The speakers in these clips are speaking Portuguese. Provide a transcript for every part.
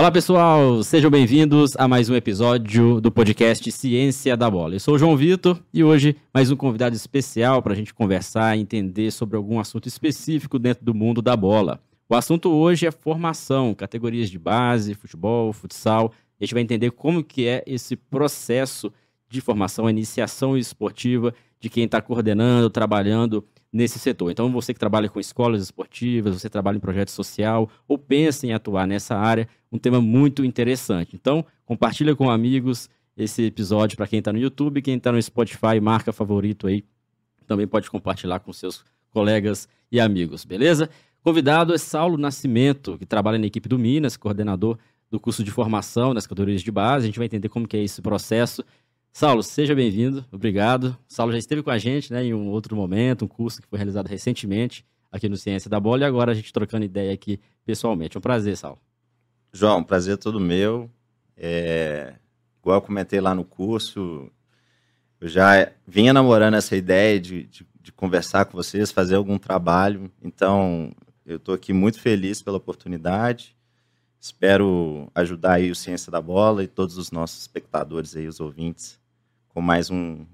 Olá pessoal, sejam bem-vindos a mais um episódio do podcast Ciência da Bola. Eu sou o João Vitor e hoje mais um convidado especial para a gente conversar e entender sobre algum assunto específico dentro do mundo da bola. O assunto hoje é formação, categorias de base, futebol, futsal. A gente vai entender como que é esse processo de formação, iniciação esportiva de quem está coordenando, trabalhando nesse setor. Então, você que trabalha com escolas esportivas, você trabalha em projeto social ou pensa em atuar nessa área, um tema muito interessante. Então, compartilha com amigos esse episódio para quem está no YouTube, quem está no Spotify, marca favorito aí, também pode compartilhar com seus colegas e amigos, beleza? Convidado é Saulo Nascimento, que trabalha na equipe do Minas, coordenador do curso de formação nas categorias de base. A gente vai entender como que é esse processo Saulo, seja bem-vindo, obrigado. Saulo já esteve com a gente né, em um outro momento, um curso que foi realizado recentemente aqui no Ciência da Bola, e agora a gente trocando ideia aqui pessoalmente. Um prazer, Saulo. João, prazer é todo meu. É... Igual eu comentei lá no curso, eu já vinha namorando essa ideia de, de, de conversar com vocês, fazer algum trabalho, então eu estou aqui muito feliz pela oportunidade. Espero ajudar aí o Ciência da Bola e todos os nossos espectadores aí, os ouvintes, com mais um,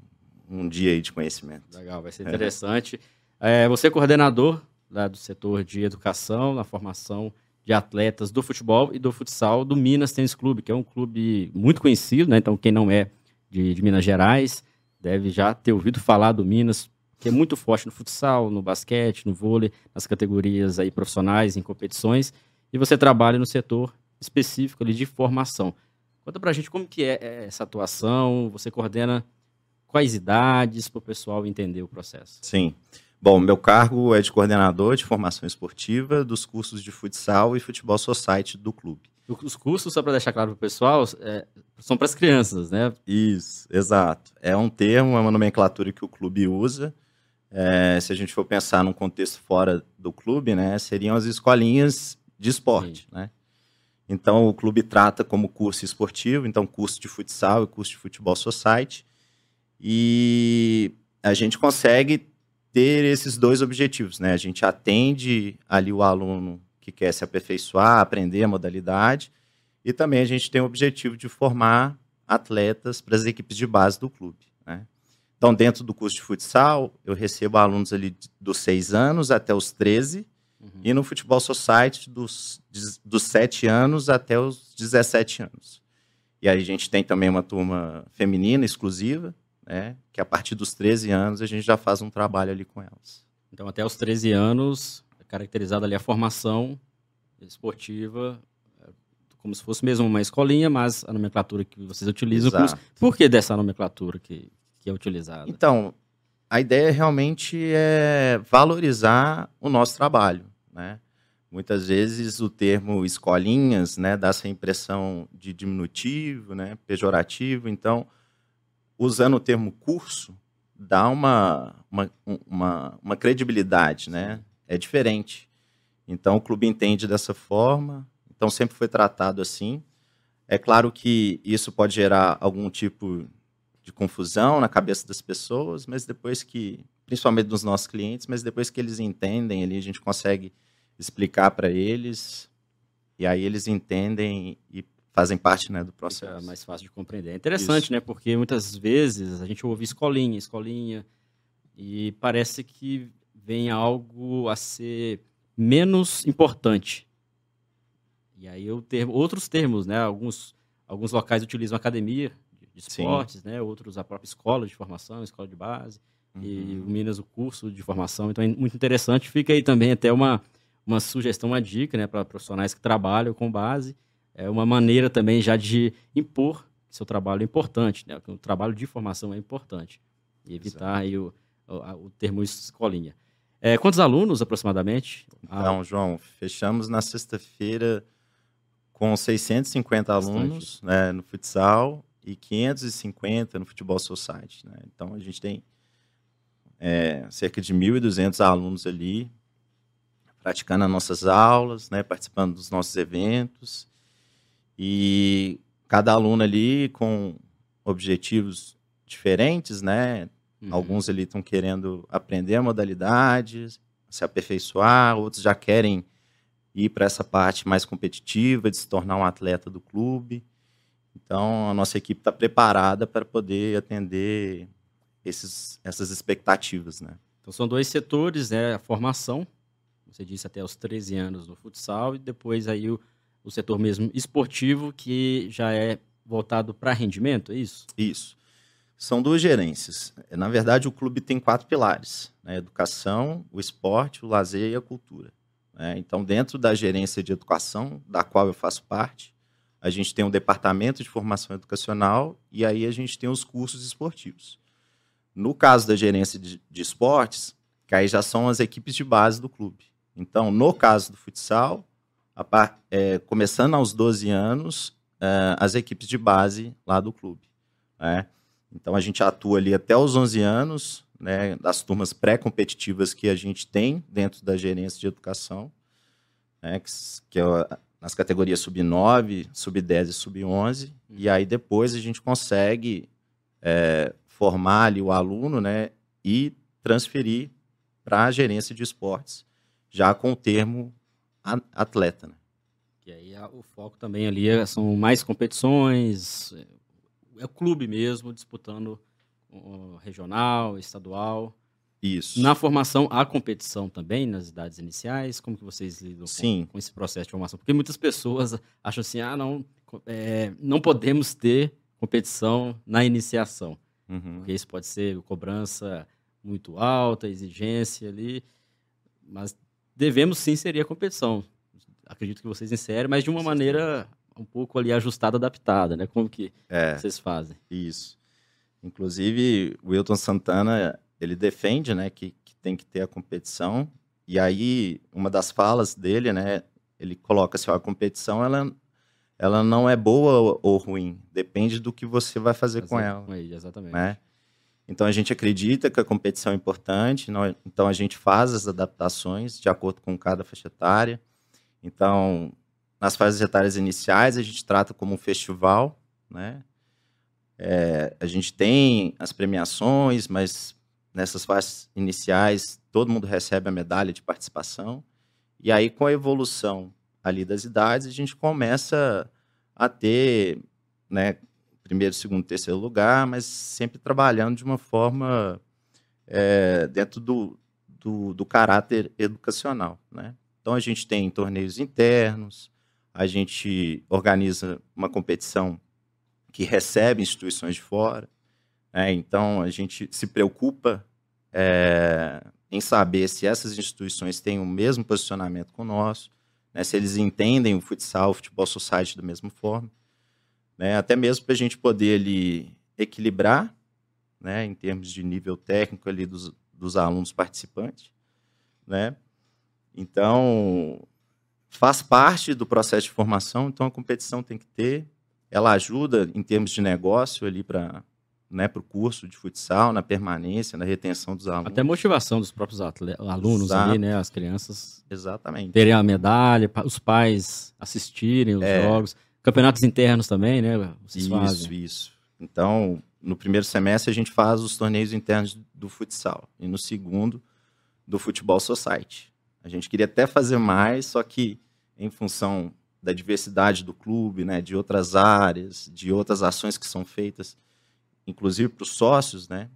um dia aí de conhecimento. Legal, vai ser interessante. É, você é coordenador lá do setor de educação, na formação de atletas do futebol e do futsal do Minas Tênis Clube, que é um clube muito conhecido, né? Então, quem não é de, de Minas Gerais deve já ter ouvido falar do Minas, que é muito forte no futsal, no basquete, no vôlei, nas categorias aí profissionais, em competições. E você trabalha no setor específico ali de formação. Conta pra gente como que é, é essa atuação, você coordena quais idades para o pessoal entender o processo. Sim. Bom, meu cargo é de coordenador de formação esportiva dos cursos de futsal e futebol society do clube. Os cursos, só para deixar claro para o pessoal, é, são para as crianças, né? Isso, exato. É um termo, é uma nomenclatura que o clube usa. É, se a gente for pensar num contexto fora do clube, né, seriam as escolinhas de esporte, né? Então, o clube trata como curso esportivo, então curso de futsal e curso de futebol society. E a gente consegue ter esses dois objetivos, né? A gente atende ali o aluno que quer se aperfeiçoar, aprender a modalidade, e também a gente tem o objetivo de formar atletas para as equipes de base do clube, né? Então, dentro do curso de futsal, eu recebo alunos ali dos seis anos até os 13, Uhum. E no Futebol Society, dos, dos 7 anos até os 17 anos. E aí a gente tem também uma turma feminina exclusiva, né? Que a partir dos 13 anos a gente já faz um trabalho ali com elas. Então, até os 13 anos, é caracterizada ali a formação esportiva, é, como se fosse mesmo uma escolinha, mas a nomenclatura que vocês utilizam. Exato. Por que dessa nomenclatura que, que é utilizada? Então, a ideia realmente é valorizar o nosso trabalho, né? Muitas vezes o termo escolinhas, né, dá essa impressão de diminutivo, né, pejorativo. Então, usando o termo curso, dá uma, uma, uma, uma credibilidade, né? É diferente. Então, o clube entende dessa forma. Então, sempre foi tratado assim. É claro que isso pode gerar algum tipo de confusão na cabeça das pessoas, mas depois que, principalmente dos nossos clientes, mas depois que eles entendem ali, a gente consegue explicar para eles e aí eles entendem e fazem parte né, do processo. É mais fácil de compreender. É interessante, Isso. né? Porque muitas vezes a gente ouve escolinha, escolinha, e parece que vem algo a ser menos importante. E aí eu ter outros termos, né? Alguns, alguns locais utilizam academia, de esportes, Sim. né? Outros a própria escola de formação, escola de base. Uhum. E o Minas o curso de formação. Então é muito interessante. Fica aí também até uma, uma sugestão, uma dica, né? Para profissionais que trabalham com base. É uma maneira também já de impor que seu trabalho é importante, né? Que o trabalho de formação é importante. E evitar aí o, o, o termo escolinha. É, quantos alunos aproximadamente? Então, João, fechamos na sexta-feira com 650 Bastante. alunos né, no futsal e 550 no Futebol Society. Né? Então a gente tem é, cerca de 1.200 alunos ali praticando as nossas aulas, né, participando dos nossos eventos e cada aluno ali com objetivos diferentes, né? Uhum. Alguns ali estão querendo aprender a modalidade, se aperfeiçoar, outros já querem ir para essa parte mais competitiva, de se tornar um atleta do clube. Então, a nossa equipe está preparada para poder atender esses, essas expectativas, né? Então, são dois setores, né? A formação, você disse até os 13 anos no futsal, e depois aí o, o setor mesmo esportivo, que já é voltado para rendimento, é isso? Isso. São duas gerências. Na verdade, o clube tem quatro pilares: né? a educação, o esporte, o lazer e a cultura. Né? Então, dentro da gerência de educação, da qual eu faço parte, a gente tem um departamento de formação educacional e aí a gente tem os cursos esportivos. No caso da gerência de, de esportes, que aí já são as equipes de base do clube. Então, no caso do futsal, a, é, começando aos 12 anos, é, as equipes de base lá do clube. Né? Então a gente atua ali até os 11 anos, né, das turmas pré-competitivas que a gente tem dentro da gerência de educação, né, que, que é nas categorias sub-9, sub-10 e sub-11, e aí depois a gente consegue é, formar ali o aluno né, e transferir para a gerência de esportes, já com o termo atleta. Né? E aí o foco também ali é, são mais competições, é o clube mesmo disputando regional, estadual. Isso. Na formação, há competição também nas idades iniciais? Como que vocês lidam com, com, esse processo de formação? Porque muitas pessoas acham assim, ah, não, é, não podemos ter competição na iniciação. Uhum. Porque isso pode ser cobrança muito alta, exigência ali, mas devemos sim seria competição. Acredito que vocês inserem, mas de uma maneira um pouco ali ajustada, adaptada, né? Como que é, vocês fazem? Isso. Inclusive, o Wilton Santana, ele defende, né, que, que tem que ter a competição. E aí, uma das falas dele, né, ele coloca assim, a competição, ela, ela não é boa ou ruim, depende do que você vai fazer, fazer com ela. Exatamente. Né? Então, a gente acredita que a competição é importante, então a gente faz as adaptações de acordo com cada faixa etária. Então, nas fases etárias iniciais, a gente trata como um festival, né? É, a gente tem as premiações, mas nessas fases iniciais todo mundo recebe a medalha de participação. E aí, com a evolução ali das idades, a gente começa a ter, né, primeiro, segundo, terceiro lugar, mas sempre trabalhando de uma forma é, dentro do, do, do, caráter educacional, né? Então, a gente tem torneios internos, a gente organiza uma competição que recebe instituições de fora. Né? Então, a gente se preocupa é, em saber se essas instituições têm o mesmo posicionamento com o nosso, né? se eles entendem o futsal, o futebol society da mesma forma. Né? Até mesmo para a gente poder ali, equilibrar, né? em termos de nível técnico ali dos, dos alunos participantes. Né? Então, faz parte do processo de formação, então a competição tem que ter. Ela ajuda em termos de negócio ali para né, o curso de futsal, na permanência, na retenção dos alunos. Até motivação dos próprios alunos Exato. ali, né? As crianças. Exatamente. Terem a medalha, os pais assistirem os é. jogos. Campeonatos internos também, né? Vocês isso, fazem. isso. Então, no primeiro semestre a gente faz os torneios internos do futsal. E no segundo, do futebol society. A gente queria até fazer mais, só que em função da diversidade do clube, né, de outras áreas, de outras ações que são feitas, inclusive para os sócios, né,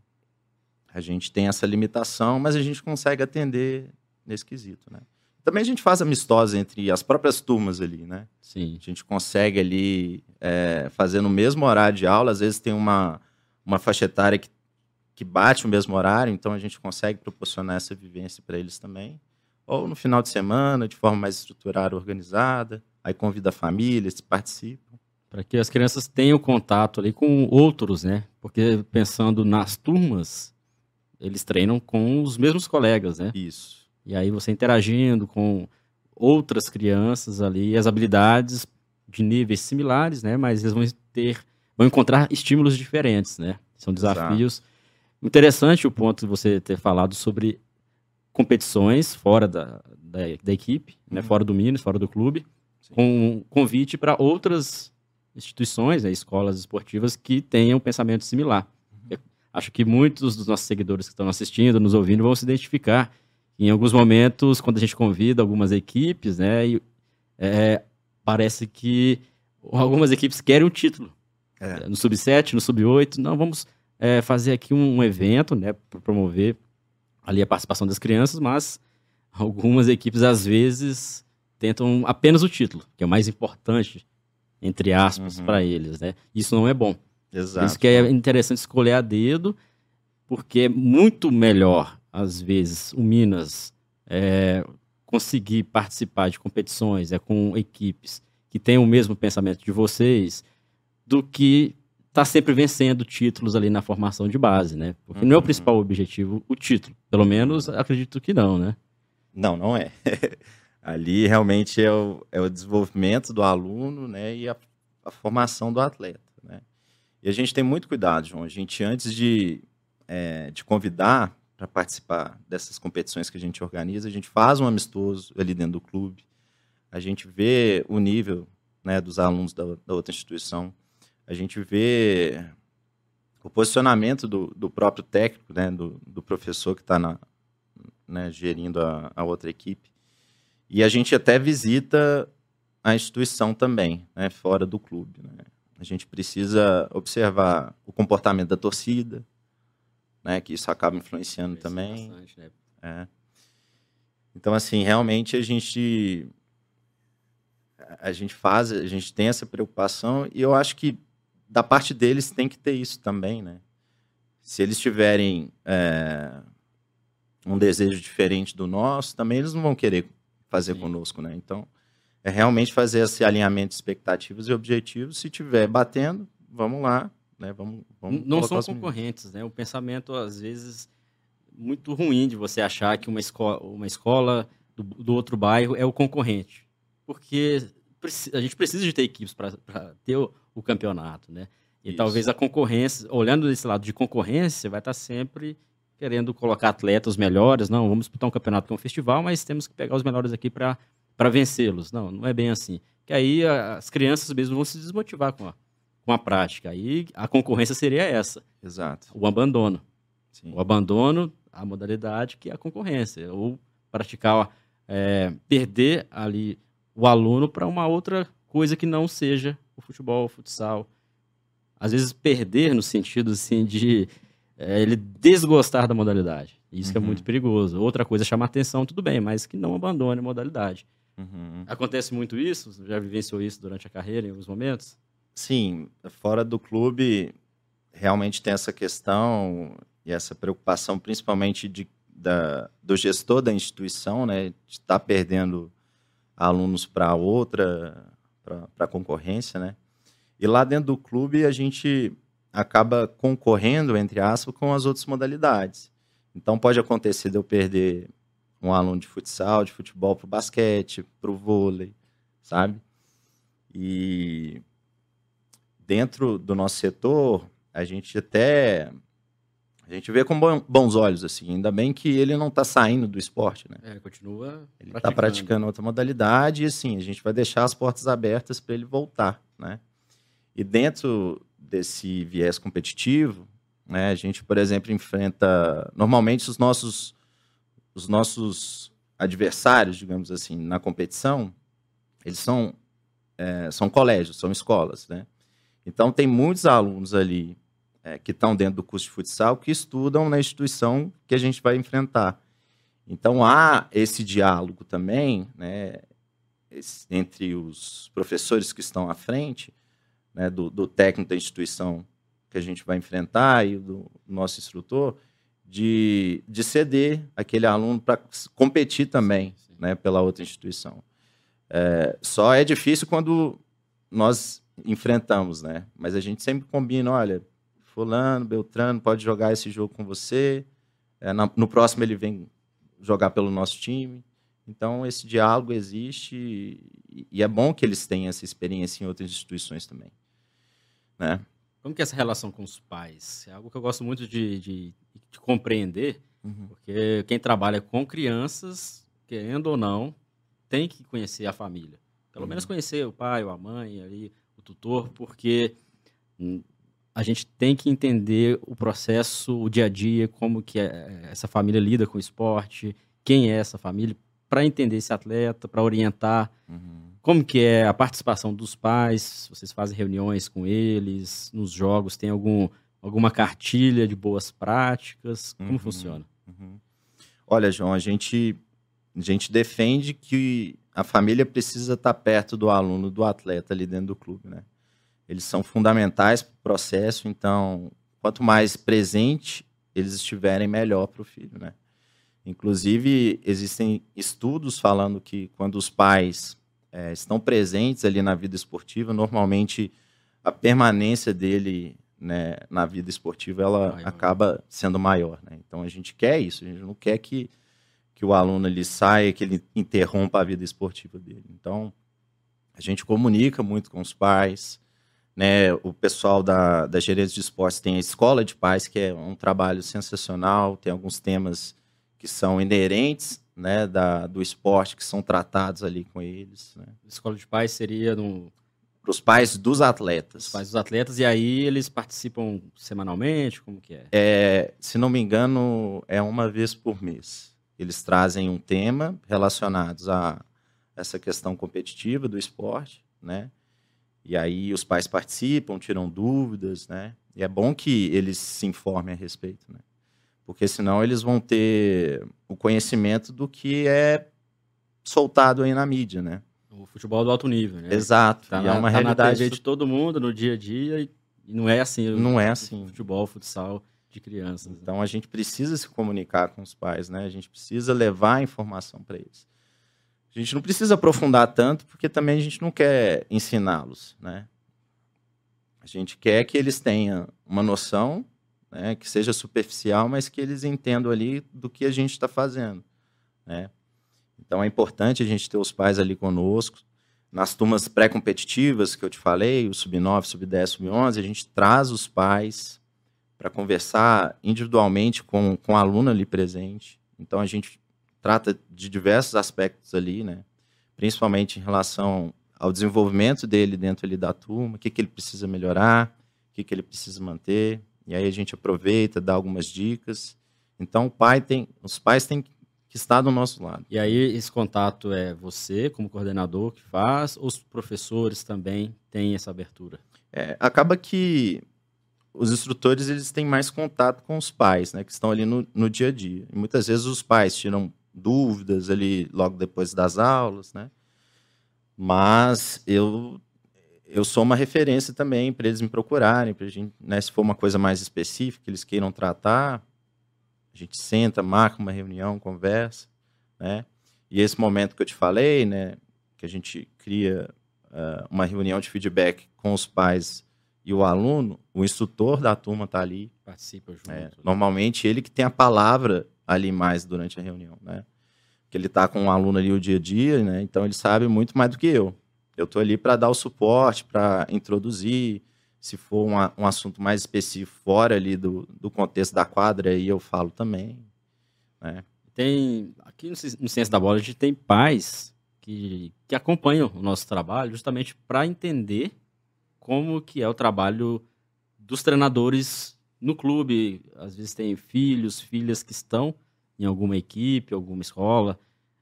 a gente tem essa limitação, mas a gente consegue atender nesse quesito, né. Também a gente faz amistosa entre as próprias turmas ali, né? Sim. A gente consegue ali é, fazer no mesmo horário de aula, às vezes tem uma, uma faixa etária que, que bate o mesmo horário, então a gente consegue proporcionar essa vivência para eles também ou no final de semana, de forma mais estruturada, organizada. Aí convida a família, eles participam. Para que as crianças tenham contato ali com outros, né? Porque pensando nas turmas, eles treinam com os mesmos colegas, né? Isso. E aí você interagindo com outras crianças ali, as habilidades de níveis similares, né? Mas eles vão ter, vão encontrar estímulos diferentes, né? São desafios. Exato. Interessante o ponto de você ter falado sobre competições fora da, da, da equipe, né, uhum. né, fora do Minas, fora do clube, Sim. com convite para outras instituições, né, escolas esportivas que tenham um pensamento similar. Uhum. Acho que muitos dos nossos seguidores que estão assistindo, nos ouvindo, vão se identificar Em alguns momentos, quando a gente convida algumas equipes, né, e, é, parece que algumas equipes querem o título. É. No sub-7, no sub-8, não, vamos é, fazer aqui um, um evento, né, para promover ali a participação das crianças, mas algumas equipes às vezes tentam apenas o título, que é o mais importante, entre aspas, uhum. para eles, né? Isso não é bom. Exato. Isso que é interessante escolher a dedo, porque é muito melhor, às vezes, o Minas é, conseguir participar de competições é com equipes que têm o mesmo pensamento de vocês, do que tá sempre vencendo títulos ali na formação de base, né? Porque uhum. não é o uhum. principal objetivo o título. Pelo menos acredito que não, né? Não, não é. ali realmente é o, é o desenvolvimento do aluno, né? E a, a, formação do atleta, né? E a gente tem muito cuidado, João. A gente, antes de, é, de convidar para participar dessas competições que a gente organiza, a gente faz um amistoso ali dentro do clube. A gente vê o nível né, dos alunos da, da outra instituição a gente vê o posicionamento do, do próprio técnico, né, do, do professor que está né, gerindo a, a, outra equipe. E a gente até visita a instituição também, né, fora do clube. Né? A gente precisa observar o comportamento da torcida, né, que isso acaba influenciando também. Bastante, né? é. Então, assim, realmente a gente a gente faz, a gente tem essa preocupação e eu acho que da parte deles tem que ter isso também, né? Se eles tiverem é, um desejo diferente do nosso, também eles não vão querer fazer Sim. conosco, né? Então, é realmente fazer esse alinhamento de expectativas e objetivos. Se tiver batendo, vamos lá, né? Vamos, vamos não são concorrentes, né? O pensamento às vezes muito ruim de você achar que uma escola, uma escola do, do outro bairro é o concorrente, porque a gente precisa de ter equipes para ter o, o, campeonato, né? E Isso. talvez a concorrência, olhando desse lado de concorrência, vai estar sempre querendo colocar atletas melhores. Não, vamos disputar um campeonato que é um festival, mas temos que pegar os melhores aqui para vencê-los. Não, não é bem assim. Que aí as crianças mesmo vão se desmotivar com a, com a prática. Aí a concorrência seria essa. Exato. O abandono. Sim. O abandono, a modalidade que é a concorrência. Ou praticar, é, perder ali o aluno para uma outra coisa que não seja o futebol, o futsal. Às vezes perder no sentido assim de é, ele desgostar da modalidade. Isso uhum. é muito perigoso. Outra coisa é chamar atenção, tudo bem, mas que não abandone a modalidade. Uhum. Acontece muito isso? Já vivenciou isso durante a carreira em alguns momentos? Sim, fora do clube realmente tem essa questão e essa preocupação, principalmente de, da, do gestor da instituição, né, de estar tá perdendo alunos para outra, para concorrência, né? E lá dentro do clube a gente acaba concorrendo, entre aspas, com as outras modalidades. Então pode acontecer de eu perder um aluno de futsal, de futebol para o basquete, para o vôlei, sabe? E dentro do nosso setor, a gente até a gente vê com bons olhos, assim. Ainda bem que ele não está saindo do esporte, né? É, continua. Ele está praticando outra modalidade e, assim, a gente vai deixar as portas abertas para ele voltar, né? E dentro desse viés competitivo, né, a gente, por exemplo, enfrenta normalmente os nossos os nossos adversários, digamos assim, na competição, eles são é, são colégios, são escolas, né? Então tem muitos alunos ali é, que estão dentro do curso de futsal que estudam na instituição que a gente vai enfrentar. Então há esse diálogo também, né, esse, entre os professores que estão à frente, né, do, do, técnico da instituição que a gente vai enfrentar e do nosso instrutor, de, de ceder aquele aluno para competir também. Né, pela outra instituição. É, só é difícil quando nós enfrentamos, né? Mas a gente sempre combina, olha, fulano, Beltrano pode jogar esse jogo com você. É, no próximo ele vem jogar pelo nosso time. Então esse diálogo existe e, e, é bom que eles tenham essa experiência em outras instituições também, né? Como que é essa relação com os pais? É algo que eu gosto muito de, de, de compreender, uhum. porque quem trabalha com crianças, querendo ou não, tem que conhecer a família. Pelo uhum. menos conhecer o pai ou a mãe, ali, o tutor, porque a gente tem que entender o processo, o dia a dia, como que é, essa família lida com o esporte, quem é essa família, para entender esse atleta, para orientar uhum. como que é a participação dos pais, vocês fazem reuniões com eles, nos jogos tem algum, alguma cartilha de boas práticas, como uhum. funciona? Uhum. Olha, João, a gente, a gente defende que a família precisa estar perto do aluno, do atleta ali dentro do clube, né? Eles são fundamentais para o processo, então, quanto mais presente eles estiverem, melhor para o filho, né? Inclusive, existem estudos falando que quando os pais é, estão presentes ali na vida esportiva, normalmente a permanência dele né, na vida esportiva ela maior. acaba sendo maior. Né? Então a gente quer isso, a gente não quer que, que o aluno ele saia, que ele interrompa a vida esportiva dele. Então a gente comunica muito com os pais. Né, o pessoal da, da gerência de esportes tem a escola de pais, que é um trabalho sensacional, tem alguns temas que são inerentes né, da, do esporte, que são tratados ali com eles. Né. Escola de pais seria no, para os pais dos atletas. Os pais dos atletas, e aí eles participam semanalmente? Como que é? é? Se não me engano, é uma vez por mês. Eles trazem um tema relacionado a essa questão competitiva do esporte, né? E aí os pais participam, tiram dúvidas, né? E é bom que eles se informem a respeito, né? Porque senão eles vão ter o conhecimento do que é soltado aí na mídia, né? O futebol do alto nível, né? Exato. Tá é na, é uma tá realidade na de todo mundo no dia a dia e, não é assim. Não é assim. Futebol, futsal de crianças. Né? Então a gente precisa se comunicar com os pais, né? A gente precisa levar a informação para eles. A gente não precisa aprofundar tanto, porque também a gente não quer ensiná-los, né? A gente quer que eles tenham uma noção, né, que seja superficial, mas que eles entendam ali do que a gente está fazendo, né? Então é importante a gente ter os pais ali conosco. Nas turmas pré-competitivas que eu te falei, o sub-9, sub-10, sub-11, a gente traz os pais para conversar individualmente com, com o aluno ali presente. Então a gente trata de diversos aspectos ali, né? Principalmente em relação ao desenvolvimento dele dentro ali da turma, o que, que ele precisa melhorar, o que, que ele precisa manter. E aí a gente aproveita, dá algumas dicas. Então o pai tem, os pais têm que está do nosso lado. E aí esse contato é você, como coordenador, que faz, ou os professores também têm essa abertura? É, acaba que os instrutores eles têm mais contato com os pais, né, que estão ali no, no dia a dia. E muitas vezes os pais tiram dúvidas ali logo depois das aulas, né? Mas eu eu sou uma referência também para eles me procurarem, para gente, né, se for uma coisa mais específica que eles queiram tratar, a gente senta, marca uma reunião, conversa, né? E esse momento que eu te falei, né, que a gente cria uh, uma reunião de feedback com os pais e o aluno, o instrutor da turma está ali. Participa junto. É, normalmente ele que tem a palavra ali mais durante a reunião, né? Que ele está com o aluno ali o dia a dia, né? Então ele sabe muito mais do que eu. Eu estou ali para dar o suporte, para introduzir, se for um, um assunto mais específico fora ali do, do contexto da quadra, aí eu falo também. Né? Tem, aqui no, no Ciência da Bola, a gente tem pais que, que acompanham o nosso trabalho justamente para entender como que é o trabalho dos treinadores no clube. Às vezes tem filhos, filhas que estão em alguma equipe, alguma escola,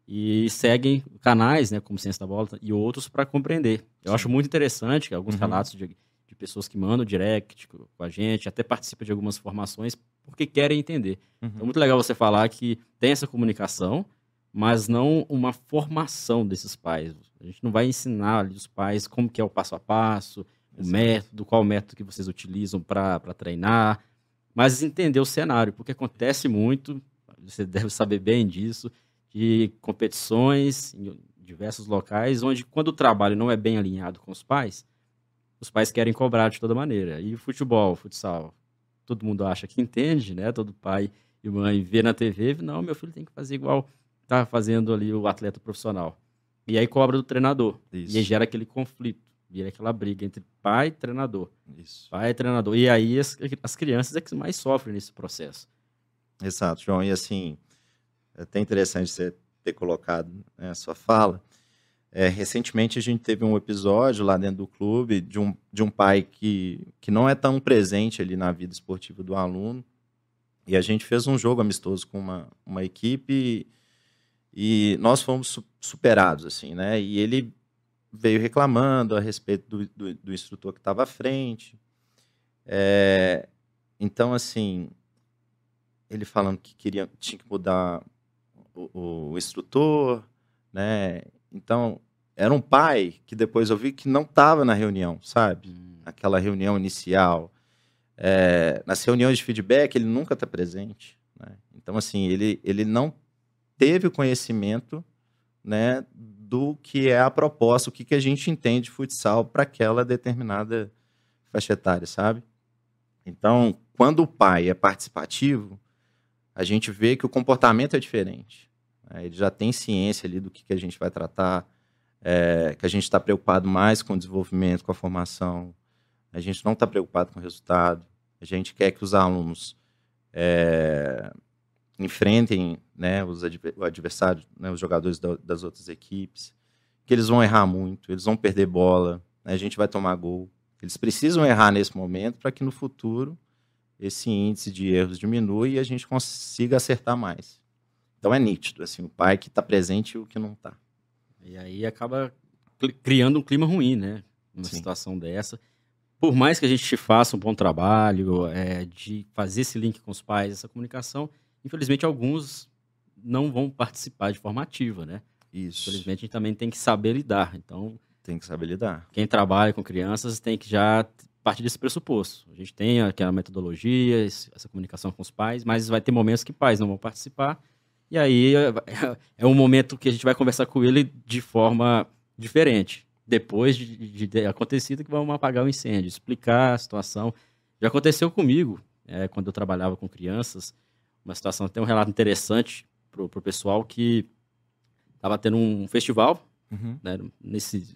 e seguem canais, né, como Ciência da Bola e outros para compreender. Eu Sim. acho muito interessante alguns uhum. relatos de de pessoas que mandam direct com a gente, até participa de algumas formações porque querem entender. Uhum. Então, é muito legal você falar que tem essa comunicação, mas não uma formação desses pais. A gente não vai ensinar ali os pais como que é o passo a passo, Exato. o método, qual o método que vocês utilizam para treinar, mas entender o cenário, porque acontece muito, você deve saber bem disso, de competições em diversos locais, onde quando o trabalho não é bem alinhado com os pais, os pais querem cobrar de toda maneira. E futebol, futsal, todo mundo acha que entende, né? Todo pai e mãe vê na TV, não, meu filho tem que fazer igual tá fazendo ali o atleta profissional. E aí cobra do treinador. Isso. E aí gera aquele conflito, vira aquela briga entre pai e treinador. Isso. Pai e treinador. E aí as, as crianças é que mais sofrem nesse processo. Exato, João. E assim, é até interessante você ter colocado né, a sua fala, é, recentemente a gente teve um episódio lá dentro do clube de um, de um pai que, que não é tão presente ali na vida esportiva do aluno. E a gente fez um jogo amistoso com uma, uma equipe E nós fomos superados, assim, né? E ele veio reclamando a respeito do, do, do instrutor que estava à frente. É, então, assim, ele falando que queria, tinha que mudar o, o instrutor, né? Então, era um pai que depois eu vi que não estava na reunião, sabe? Hum. Aquela reunião inicial. É, nas reuniões de feedback, ele nunca está presente. Né? Então, assim, ele, ele não teve o conhecimento né, do que é a proposta, o que, que a gente entende de futsal para aquela determinada faixa etária, sabe? Então, quando o pai é participativo, a gente vê que o comportamento é diferente. Né? Ele já tem ciência ali do que, que a gente vai tratar, é, que a gente está preocupado mais com o desenvolvimento, com a formação. A gente não está preocupado com o resultado. A gente quer que os alunos é, enfrentem né, os adversários, né, os jogadores da, das outras equipes, que eles vão errar muito, eles vão perder bola, né, a gente vai tomar gol. Eles precisam errar nesse momento para que no futuro esse índice de erros diminua e a gente consiga acertar mais. Então é nítido, assim, o pai que está presente e o que não está. E aí acaba criando um clima ruim, né? Uma Sim. situação dessa. Por mais que a gente faça um bom trabalho é, de fazer esse link com os pais, essa comunicação, infelizmente alguns não vão participar de forma ativa, né? Isso. Infelizmente a gente também tem que saber lidar. Então, tem que saber lidar. Quem trabalha com crianças tem que já partir desse pressuposto. A gente tem aquela metodologia, essa comunicação com os pais, mas vai ter momentos que pais não vão participar. E aí é, é um momento que a gente vai conversar com ele de forma diferente. Depois de, de ter acontecido, que vamos apagar o incêndio, explicar a situação. Já aconteceu comigo, é, quando eu trabalhava com crianças, uma situação, tem um relato interessante para o pessoal que estava tendo um festival, uhum. né, nesse,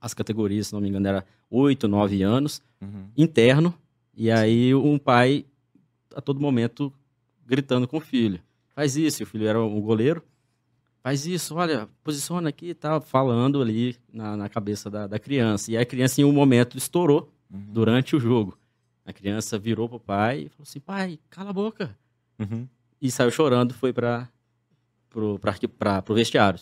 as categorias, se não me engano, era 8, 9 anos, uhum. interno, e aí um pai a todo momento gritando com o filho. Faz isso, o filho era um goleiro. Faz isso, olha, posiciona aqui e tal, falando ali na, na cabeça da, da, criança. E a criança, em um momento, estourou uhum. durante o jogo. A criança virou pro pai e falou assim: pai, cala a boca. Uhum. E saiu chorando, foi para pro, pra, pra, pro vestiário.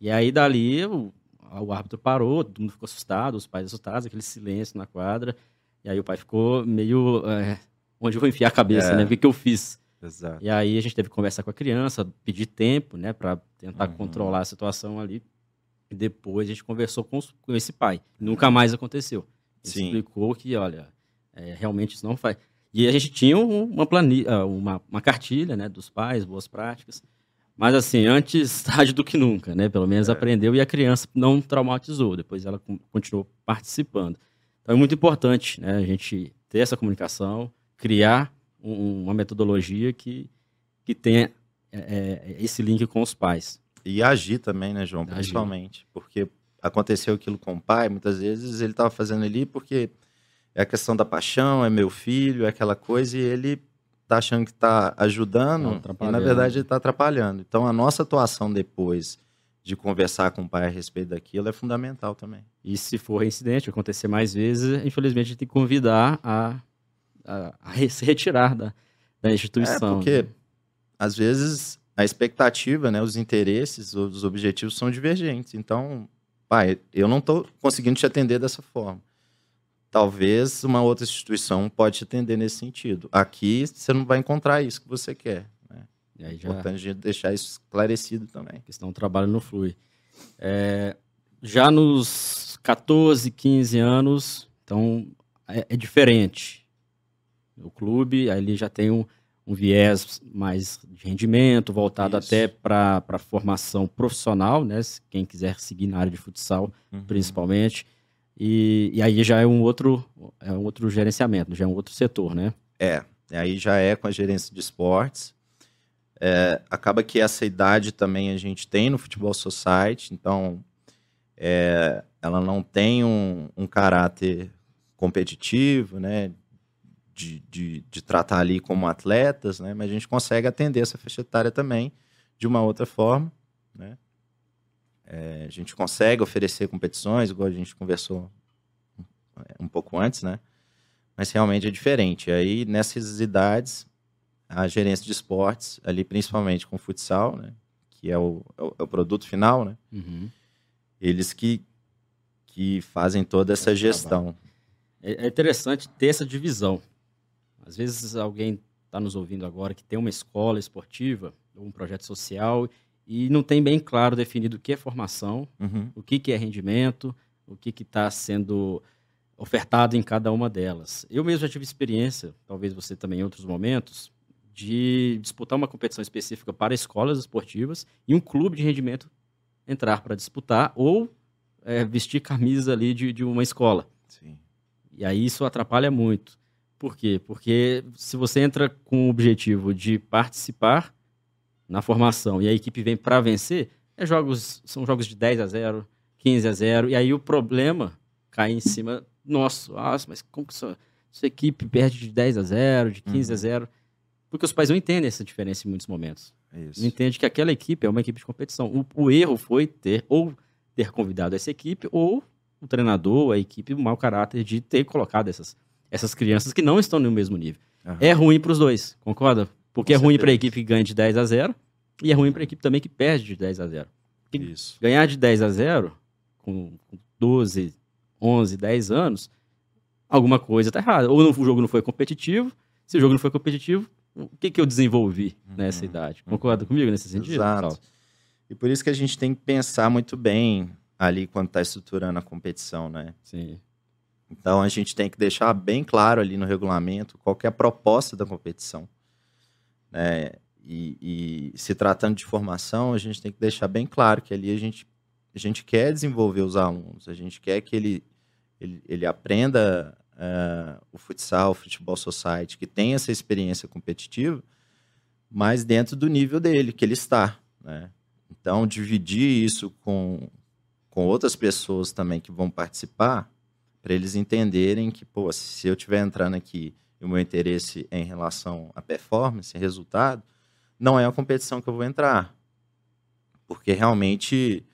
E aí, dali, o, o árbitro parou, todo mundo ficou assustado, os pais assustados, aquele silêncio na quadra. E aí o pai ficou meio. É, onde eu vou enfiar a cabeça, é. né? O que, que eu fiz? Exato. E aí a gente teve que conversar com a criança, pedir tempo, né, para tentar uhum. controlar a situação ali. E depois a gente conversou com, com esse pai. Nunca mais aconteceu. Ele Sim. explicou que, olha, é, realmente isso não faz. E a gente tinha uma planilha, uma, uma cartilha, né, dos pais, boas práticas. Mas assim, antes tarde do que nunca, né? Pelo menos é. aprendeu e a criança não traumatizou. Depois ela continuou participando. Então é muito importante, né? A gente ter essa comunicação, criar um, uma metodologia que, que tenha é, é, esse link com os pais. E agir também, né, João? Principalmente. Agir. Porque aconteceu aquilo com o pai, muitas vezes ele estava fazendo ali porque é a questão da paixão, é meu filho, é aquela coisa, e ele tá achando que está ajudando e na verdade ele está atrapalhando. Então a nossa atuação depois de conversar com o pai a respeito daquilo é fundamental também. E se for incidente acontecer mais vezes, infelizmente a gente tem que convidar a, a, a se retirar da, da instituição. É porque às vezes a expectativa, né, os interesses, os objetivos são divergentes. Então, pai, eu não estou conseguindo te atender dessa forma talvez uma outra instituição pode te atender nesse sentido. Aqui você não vai encontrar isso que você quer. Né? E aí já... É importante a gente deixar isso esclarecido também. A questão do trabalho não flui. É, já nos 14, 15 anos, então é, é diferente. O clube, ele já tem um, um viés mais de rendimento, voltado isso. até para a formação profissional, né? Quem quiser seguir na área de futsal, uhum. principalmente. E, e aí já é um outro, é um outro gerenciamento, já é um outro setor, né? É, aí já é com a gerência de esportes. É, acaba que essa idade também a gente tem no Futebol Society, então é, ela não tem um, um, caráter competitivo, né? De, de, de, tratar ali como atletas, né? Mas a gente consegue atender essa faixa etária também de uma outra forma, né? É, a gente consegue oferecer competições, igual a gente conversou um pouco antes, né? Mas realmente é diferente. Aí, nessas idades, a gerência de esportes, ali principalmente com futsal, né? que é o, é o, é produto final, né? Uhum. Eles que, que fazem toda essa gestão. É é interessante ter essa divisão. Às vezes alguém está nos ouvindo agora que tem uma escola esportiva ou um projeto social e não tem bem claro definido o que é formação, Uhum. o que, que é rendimento, o que está sendo ofertado em cada uma delas. Eu mesmo já tive experiência, talvez você também em outros momentos, de disputar uma competição específica para escolas esportivas e um clube de rendimento entrar para disputar ou eh, vestir camisa ali de, de uma escola. Sim. E aí isso atrapalha muito. Por quê? Porque se você entra com o objetivo de participar na formação e a equipe vem para vencer, é jogos, são jogos de 10 a 0, 15 a 0, e aí o problema cai em cima nosso. Nossa, mas como que sua, sua equipe perde de 10 a 0, de 15 a Uhum. 0? Porque os pais não entendem essa diferença em muitos momentos. É Isso. Não entende que aquela equipe é uma equipe de competição. O, o erro foi ter ou ter convidado essa equipe ou o treinador, a equipe, o mau caráter de ter colocado essas, essas crianças que não estão no mesmo nível. Aham. É ruim para os dois, concorda? Porque Com é ruim para a equipe que ganha de 10 a 0 e é ruim para a equipe também que perde de 10 a 0. Isso. Ganhar de 10 a 0 com, com 12, 11, 10 anos, alguma coisa tá errada. Ou não- o jogo não foi competitivo. Se o jogo não foi competitivo, o que, que eu desenvolvi nessa Uhum. idade? Concorda comigo nesse sentido? Exato. E por isso que a gente tem que pensar muito bem ali quando está estruturando a competição, né? Sim. Então a gente tem que deixar bem claro ali no regulamento qual é a proposta da competição. Né? E, e se tratando de formação, a gente tem que deixar bem claro que ali a gente, a gente quer desenvolver os alunos, a gente quer que ele, ele, ele aprenda eh, o futsal, o futebol society, que tenha essa experiência competitiva, mas dentro do nível dele, que ele está. Né? Então, dividir isso com, com outras pessoas também que vão participar, para eles entenderem que, pô, se eu estiver entrando aqui e o meu interesse em relação à performance, resultado, não é a competição que eu vou entrar. Porque realmente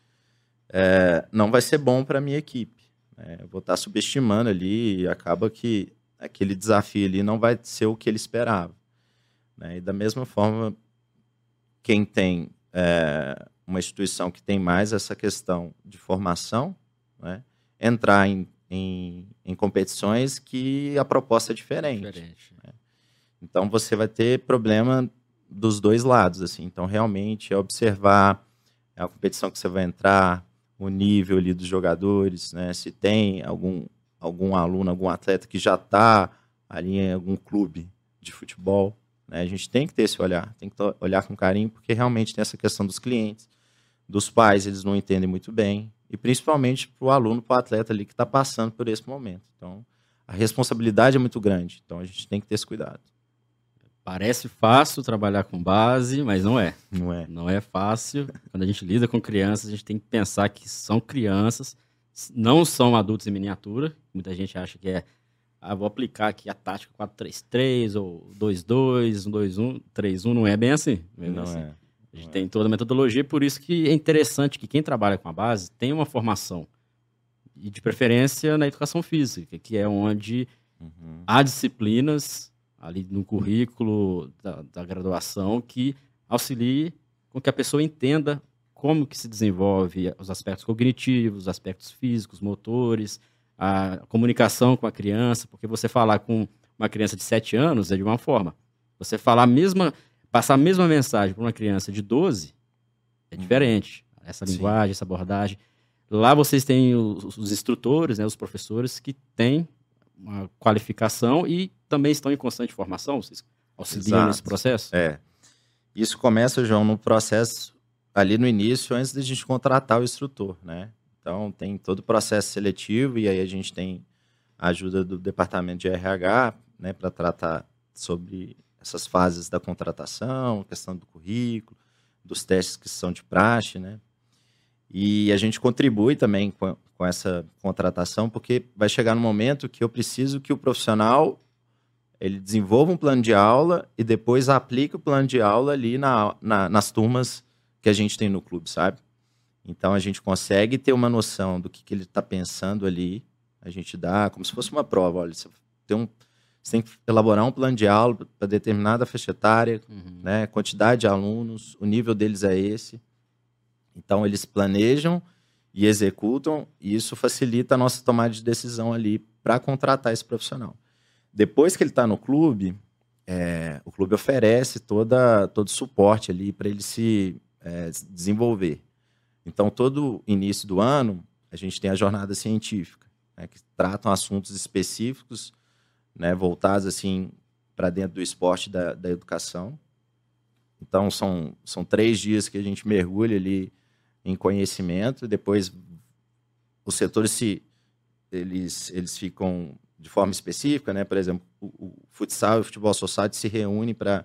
é, não vai ser bom para a minha equipe. né? Eu vou estar subestimando ali e acaba que aquele desafio ali não vai ser o que ele esperava. né? E da mesma forma, quem tem é, uma instituição que tem mais essa questão de formação, né? entrar em, em, em competições que a proposta é diferente. Diferente. Então você vai ter problema dos dois lados, assim. Então realmente é observar a competição que você vai entrar, o nível ali dos jogadores, né? Se tem algum algum aluno, algum atleta que já está ali em algum clube de futebol, né? A gente tem que ter esse olhar, tem que olhar com carinho, porque realmente tem essa questão dos clientes, dos pais, eles não entendem muito bem, e principalmente para o aluno, para o atleta ali que está passando por esse momento. Então, a responsabilidade é muito grande, então a gente tem que ter esse cuidado. Parece fácil trabalhar com base, mas não é. Não é? Não é fácil. Quando a gente lida com crianças, a gente tem que pensar que são crianças, não são adultos em miniatura. Muita gente acha que é, ah, vou aplicar aqui a tática 4-3-3 ou 2-2, 1-2-1, 3-1. Não é bem assim. Não é bem Não assim. É. A gente tem toda a metodologia, por isso que é interessante que quem trabalha com a base tenha uma formação. E de preferência na educação física, que é onde Uhum. há disciplinas ali no currículo da, da graduação que auxilie com que a pessoa entenda como que se desenvolve os aspectos cognitivos, os aspectos físicos, motores, a comunicação com a criança, porque você falar com uma criança de 7 anos é de uma forma. Você falar a mesma, passar a mesma mensagem para uma criança de 12 é Uhum. diferente. Essa Sim. linguagem, essa abordagem. Lá vocês têm os, os instrutores, né, os professores que têm uma qualificação e também estão em constante formação? Vocês auxiliam Exato. nesse processo? É. Isso começa, João, no processo ali no início, antes da gente contratar o instrutor, né? Então, tem todo o processo seletivo e aí a gente tem a ajuda do departamento de RH, né, para tratar sobre essas fases da contratação, questão do currículo, dos testes que são de praxe, né? E a gente contribui também com, com essa contratação, porque vai chegar no momento que eu preciso que o profissional ele desenvolva um plano de aula e depois aplique o plano de aula ali na, na- nas turmas que a gente tem no clube, sabe? Então a gente consegue ter uma noção do que, que ele está pensando ali. A gente dá como se fosse uma prova. Olha, você tem, um, você tem que elaborar um plano de aula para determinada faixa etária, Uhum. né? Quantidade de alunos, o nível deles é esse. Então, eles planejam e executam, e isso facilita a nossa tomada de decisão ali para contratar esse profissional. Depois que ele está no clube, é, o clube oferece toda, todo suporte ali para ele se é, desenvolver. Então, todo início do ano, a gente tem a jornada científica, né, que tratam assuntos específicos, né, voltados assim para dentro do esporte da, da educação. Então, são, são três dias que a gente mergulha ali em conhecimento, depois os setores se eles, eles ficam de forma específica, né? Por exemplo, o, o futsal e o futebol society se reúnem para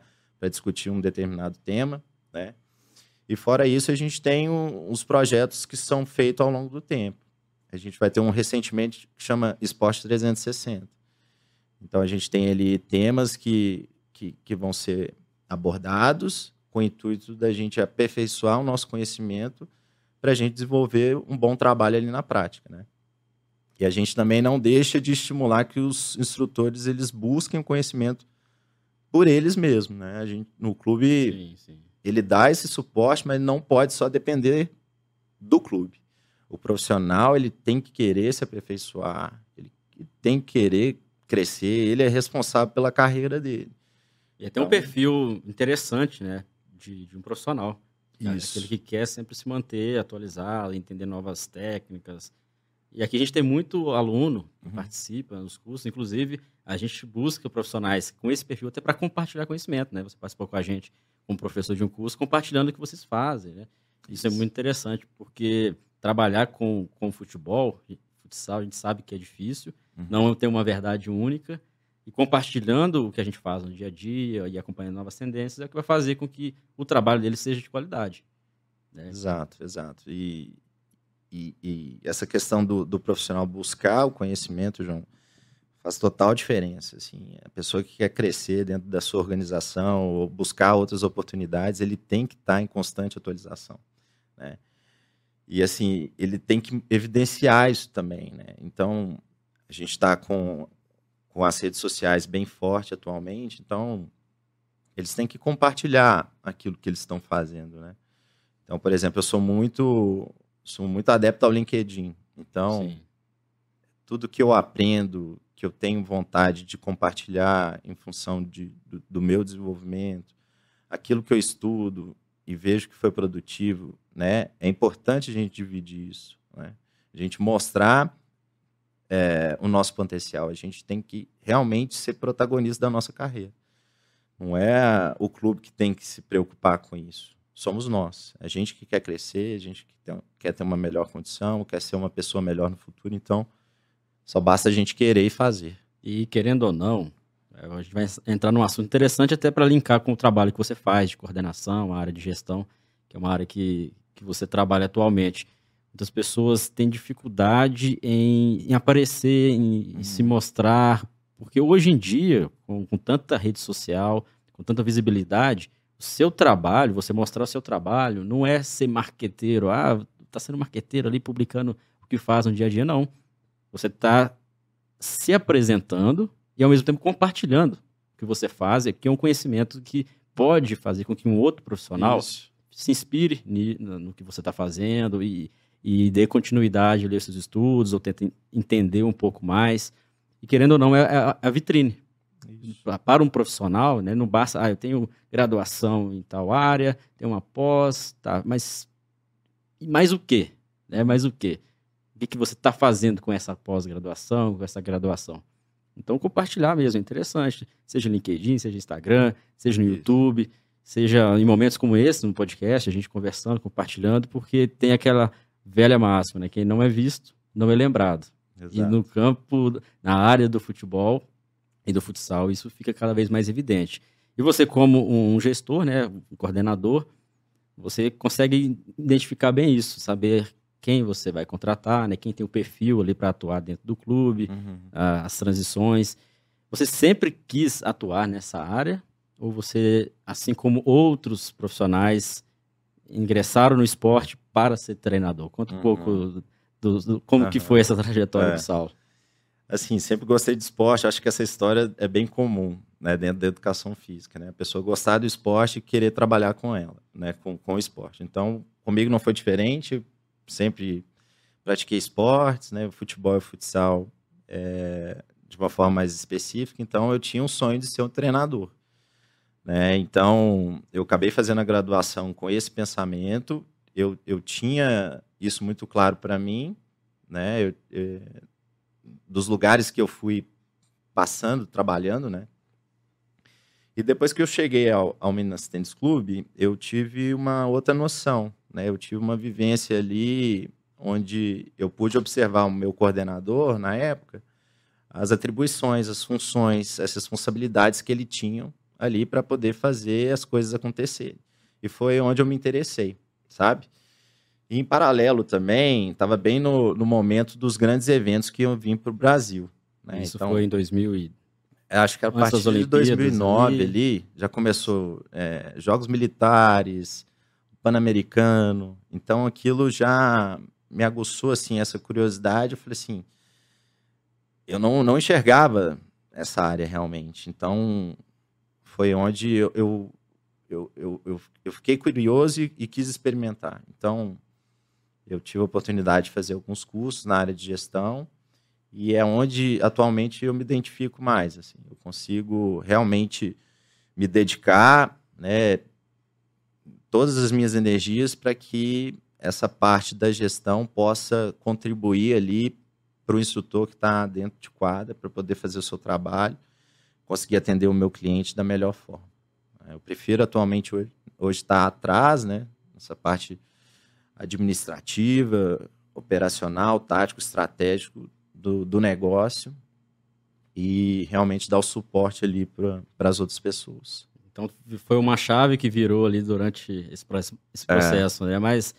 discutir um determinado tema, né? E fora isso, a gente tem um, os projetos que são feitos ao longo do tempo. A gente vai ter um recentemente que chama Esporte 360. Então, a gente tem ali temas que, que, que vão ser abordados com o intuito da gente aperfeiçoar o nosso conhecimento para a gente desenvolver um bom trabalho ali na prática, né? E a gente também não deixa de estimular que os instrutores eles busquem o conhecimento por eles mesmos, né? A gente no clube sim, sim. ele dá esse suporte, mas não pode só depender do clube. O profissional ele tem que querer se aperfeiçoar, ele tem que querer crescer, ele é responsável pela carreira dele. E até então, um perfil interessante, né, de, de um profissional. Isso. Aquele que quer sempre se manter atualizado, entender novas técnicas, e aqui a gente tem muito aluno que uhum. participa nos cursos, inclusive a gente busca profissionais com esse perfil até para compartilhar conhecimento, né? Você participou com a gente como professor de um curso, compartilhando o que vocês fazem, né? Isso, Isso. é muito interessante, porque trabalhar com, com futebol, futsal, a gente sabe que é difícil, uhum. não tem uma verdade única, e compartilhando o que a gente faz no dia a dia e acompanhando novas tendências é o que vai fazer com que o trabalho dele seja de qualidade. Né? Exato, exato. E, e, e essa questão do, do, profissional buscar o conhecimento, João, faz total diferença. Assim, a pessoa que quer crescer dentro da sua organização ou buscar outras oportunidades, ele tem que estar em constante atualização, né? E assim, ele tem que evidenciar isso também, né? Então, a gente está com, com as redes sociais bem forte atualmente, então eles têm que compartilhar aquilo que eles estão fazendo, né? Então, por exemplo, eu sou muito sou muito adepto ao LinkedIn. Então, Sim. tudo que eu aprendo, que eu tenho vontade de compartilhar em função de, do, do, meu desenvolvimento, aquilo que eu estudo e vejo que foi produtivo, né? É importante a gente dividir isso, né? A gente mostrar é, o nosso potencial. A gente tem que realmente ser protagonista da nossa carreira. Não é o clube que tem que se preocupar com isso somos nós. A gente que quer crescer, a gente que tem, quer ter uma melhor condição, quer ser uma pessoa melhor no futuro. Então, só basta a gente querer e fazer. E querendo ou não, é, a gente vai entrar num assunto interessante até para linkar com o trabalho que você faz de coordenação, a área de gestão, que é uma área que, que você trabalha atualmente. Muitas pessoas têm dificuldade em, em aparecer, em, em, se uhum. mostrar, porque hoje em dia, com, com tanta rede social, com tanta visibilidade, o seu trabalho, você mostrar o seu trabalho, não é ser marqueteiro, ah, tá sendo marqueteiro ali publicando o que faz no dia a dia, não. Você está se apresentando e ao mesmo tempo compartilhando o que você faz, que é um conhecimento que pode fazer com que um outro profissional Isso. se inspire no que você está fazendo e, e dê continuidade a seus estudos ou tente entender um pouco mais. E querendo ou não, é a, é a vitrine. Isso. Para um profissional, né, não basta, ah, eu tenho graduação em tal área, tenho uma pós, tá, mas mais o quê? Né? Mais o quê? O que, que você está fazendo com essa pós-graduação, com essa graduação? Então, compartilhar mesmo, é interessante. Seja no LinkedIn, seja no Instagram, seja no Isso. YouTube, seja em momentos como esse, no podcast, a gente conversando, compartilhando, porque tem aquela velha máxima, né? Quem não é visto, não é lembrado. Exato. E no campo, na área do futebol, e do futsal, isso fica cada vez mais evidente. E você, como um gestor, né, um coordenador, você consegue identificar bem isso, saber quem você vai contratar, né, quem tem o perfil ali para atuar dentro do clube, uhum. as transições. Você sempre quis atuar nessa área? Ou você, assim como outros profissionais, ingressaram no esporte para ser treinador? Conta um uhum. pouco do, do como uhum. que foi essa trajetória é. do Saulo assim, sempre gostei de esporte. Acho que essa história é bem comum, né, dentro da educação física, né? A pessoa gostar do esporte e querer trabalhar com ela, né, com, com o esporte. Então, comigo não foi diferente, sempre pratiquei esportes, né, futebol e futsal é, de uma forma mais específica, então eu tinha um sonho de ser um treinador. Né? Então, eu acabei fazendo a graduação com esse pensamento, eu, eu tinha isso muito claro para mim, né? Eu, eu, dos lugares que eu fui passando, trabalhando, né? E depois que eu cheguei ao, ao Minas Tênis Clube, eu tive uma outra noção, né? Eu tive uma vivência ali onde eu pude observar o meu coordenador na época, as atribuições, as funções, as responsabilidades que ele tinha ali para poder fazer as coisas acontecerem. E foi onde eu me interessei, sabe? E em paralelo também, estava bem no, no, momento dos grandes eventos que iam vir para o Brasil. Né? Isso então, foi em 2000 e... Acho que a partir de 2009 ali, ali já começou é, Jogos Militares, Pan-Americano. Então aquilo já me aguçou assim essa curiosidade. Eu falei assim, eu não, não enxergava essa área realmente. Então, foi onde eu, eu, eu, eu, eu fiquei curioso e, e, quis experimentar. Então, eu tive a oportunidade de fazer alguns cursos na área de gestão e é onde atualmente eu me identifico mais. Assim, eu consigo realmente me dedicar, né, todas as minhas energias para que essa parte da gestão possa contribuir ali para o instrutor que está dentro de quadra para poder fazer o seu trabalho, conseguir atender o meu cliente da melhor forma. Eu prefiro atualmente hoje, hoje estar atrás, né, nessa parte administrativa, operacional, tático, estratégico do, do negócio e realmente dar o suporte ali para as outras pessoas. Então foi uma chave que virou ali durante esse, esse é. processo, é. né? Mas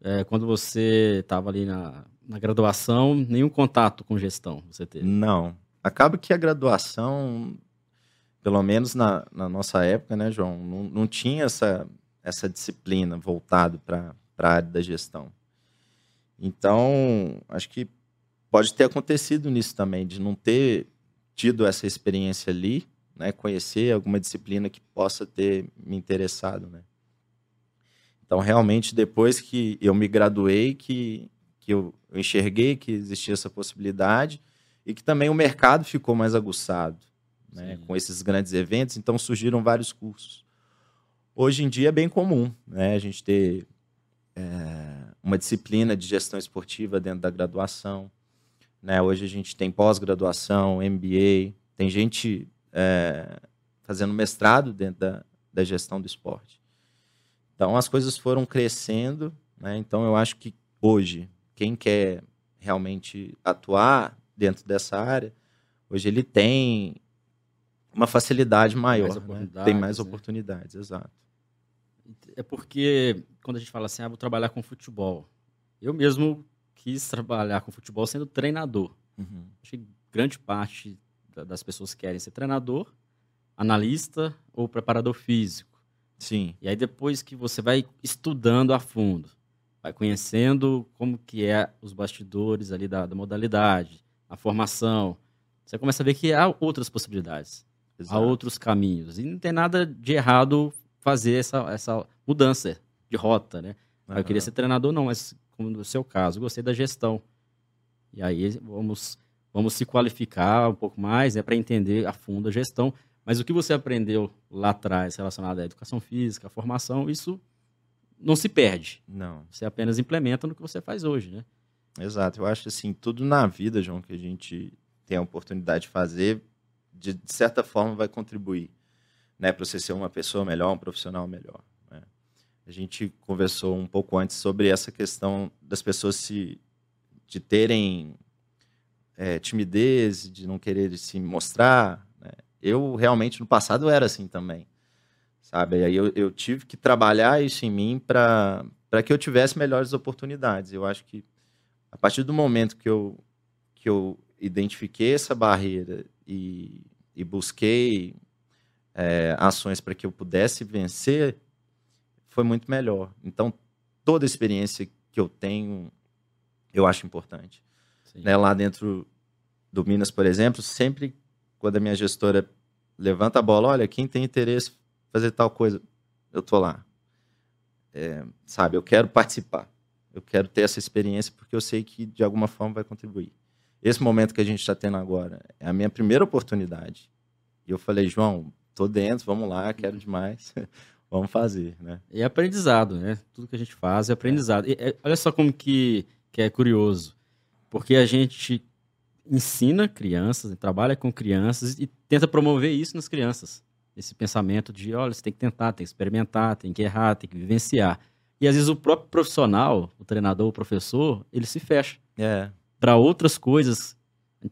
é, quando você estava ali na, na graduação, nenhum contato com gestão você teve? Não. Acaba que a graduação, pelo menos na, na nossa época, né, João, não, não tinha essa, essa disciplina voltada para a área da gestão. Então, acho que pode ter acontecido nisso também, de não ter tido essa experiência ali, né, conhecer alguma disciplina que possa ter me interessado, né. Então, realmente, depois que eu me graduei, que, que eu, eu enxerguei que existia essa possibilidade e que também o mercado ficou mais aguçado né, com esses grandes eventos, então surgiram vários cursos. Hoje em dia é bem comum né, a gente ter é, uma disciplina de gestão esportiva dentro da graduação. Né? Hoje a gente tem pós-graduação, MBA, tem gente é, fazendo mestrado dentro da, da gestão do esporte. Então as coisas foram crescendo, né? Então eu acho que hoje quem quer realmente atuar dentro dessa área, hoje ele tem uma facilidade maior, mais né? tem mais né? oportunidades, exato. É porque quando a gente fala assim, ah, vou trabalhar com futebol, eu mesmo quis trabalhar com futebol sendo treinador. Uhum. Acho que grande parte das pessoas querem ser treinador, analista ou preparador físico. Sim. E aí depois que você vai estudando a fundo, vai conhecendo como que é os bastidores ali da, da modalidade, a formação, você começa a ver que há outras possibilidades, Exato. há outros caminhos. E não tem nada de errado fazer essa, essa mudança de rota, né? Uhum. Eu queria ser treinador, não, mas como no seu caso, gostei da gestão. E aí vamos, vamos se qualificar um pouco mais né, para entender a fundo a gestão. Mas o que você aprendeu lá atrás relacionado à educação física, à formação, isso não se perde. Não. Você apenas implementa no que você faz hoje, né? Exato. Eu acho assim, tudo na vida, João, que a gente tem a oportunidade de fazer, de, de certa forma vai contribuir, né, para você ser uma pessoa melhor, um profissional melhor. Né? A gente conversou um pouco antes sobre essa questão das pessoas se de terem é, timidez, de não querer se mostrar, eu realmente no passado era assim também, sabe? Aí eu, eu tive que trabalhar isso em mim para que eu tivesse melhores oportunidades. Eu acho que a partir do momento que eu, que eu identifiquei essa barreira e, e busquei é, ações para que eu pudesse vencer, foi muito melhor. Então, toda experiência que eu tenho, eu acho importante. Né? Lá dentro do Minas, por exemplo, sempre quando a minha gestora levanta a bola, olha, quem tem interesse em fazer tal coisa, eu tô lá. é, sabe, eu quero participar. Eu quero ter essa experiência porque eu sei que de alguma forma vai contribuir. Esse momento que a gente está tendo agora é a minha primeira oportunidade. E eu falei, João, tô dentro, vamos lá, quero demais. vamos fazer, né? E é aprendizado, né? Tudo que a gente faz é aprendizado. E, é, olha só como que, que é curioso. Porque a gente ensina crianças, trabalha com crianças e tenta promover isso nas crianças. Esse pensamento de, olha, você tem que tentar, tem que experimentar, tem que errar, tem que vivenciar. E às vezes o próprio profissional, o treinador, o professor, ele se fecha é. Para outras coisas.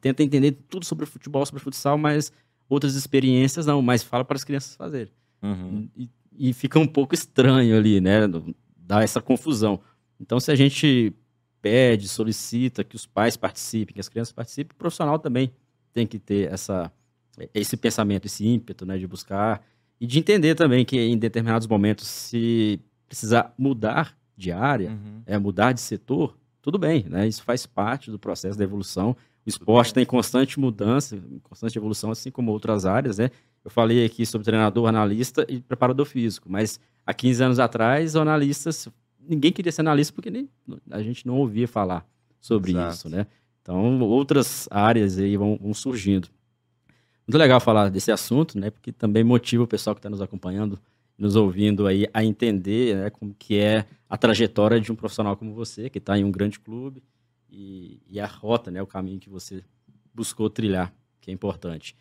Tenta entender tudo sobre futebol, sobre futsal, mas outras experiências não, mas fala para as crianças fazerem. Uhum. E, e, fica um pouco estranho ali, né? Dá essa confusão. Então, se a gente pede, solicita que os pais participem, que as crianças participem, o profissional também tem que ter essa, esse pensamento, esse ímpeto, né? De buscar e de entender também que em determinados momentos, se precisar mudar de área, uhum. é mudar de setor, tudo bem, né? Isso faz parte do processo da evolução. O esporte tem constante mudança, constante evolução, assim como outras áreas, né? Eu falei aqui sobre treinador, analista e preparador físico, mas há 15 anos atrás, analistas, ninguém queria ser analista porque nem, a gente não ouvia falar sobre Exato. isso, né? Então, outras áreas aí vão, vão surgindo. Muito legal falar desse assunto, né? Porque também motiva o pessoal que está nos acompanhando nos ouvindo aí a entender né, como que é a trajetória de um profissional como você, que está em um grande clube, e, e, a rota, né, o caminho que você buscou trilhar, que é importante.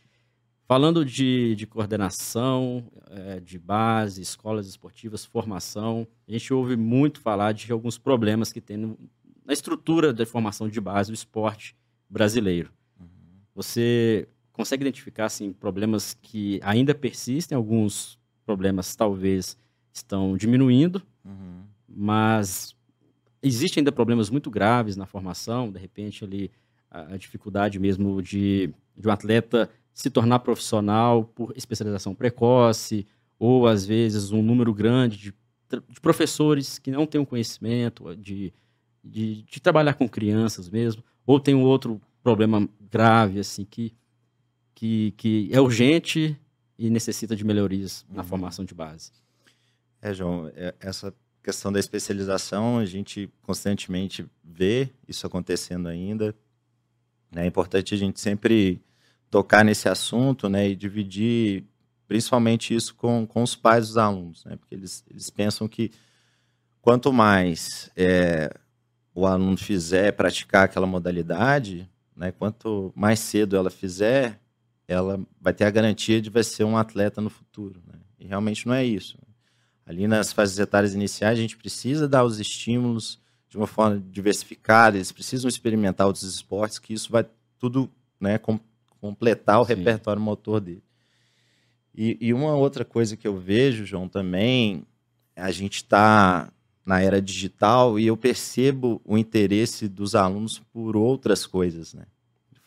Falando de, de coordenação, é, de base, escolas esportivas, formação, a gente ouve muito falar de alguns problemas que tem no, na estrutura da formação de base do esporte brasileiro. Uhum. Você consegue identificar assim, problemas que ainda persistem, alguns problemas talvez estão diminuindo, uhum. mas existem ainda problemas muito graves na formação, de repente ali a, a dificuldade mesmo de, de um atleta se tornar profissional por especialização precoce, ou às vezes um número grande de, de professores que não têm o um conhecimento de, de, de, trabalhar com crianças mesmo, ou tem um outro problema grave, assim, que, que, que é urgente e necessita de melhorias na uhum. formação de base. É, João, é, essa questão da especialização, a gente constantemente vê isso acontecendo ainda. Né? É importante a gente sempre tocar nesse assunto né, e dividir principalmente isso com, com os pais dos alunos, né? porque eles, eles pensam que quanto mais é, o aluno fizer praticar aquela modalidade, né, quanto mais cedo ela fizer, ela vai ter a garantia de vai ser um atleta no futuro. Né? E realmente não é isso. Ali nas fases etárias iniciais, a gente precisa dar os estímulos de uma forma diversificada, eles precisam experimentar outros esportes, que isso vai tudo né, com, completar o Sim. repertório motor dele. E, e, uma outra coisa que eu vejo, João, também, a gente está na era digital e eu percebo o interesse dos alunos por outras coisas, né?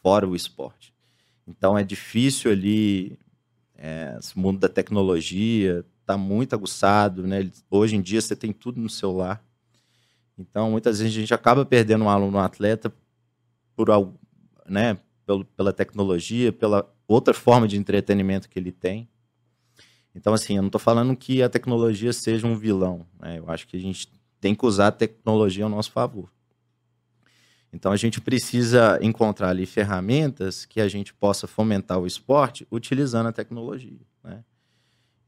Fora o esporte. Então é difícil ali, é, esse mundo da tecnologia está muito aguçado, né? Hoje em dia você tem tudo no celular. Então muitas vezes a gente acaba perdendo um aluno, um atleta por algo, né? Pelo, pela tecnologia, pela outra forma de entretenimento que ele tem. Então, assim, eu não estou falando que a tecnologia seja um vilão. Né? Eu acho que a gente tem que usar a tecnologia ao nosso favor. Então a gente precisa encontrar ali ferramentas que a gente possa fomentar o esporte utilizando a tecnologia. Né?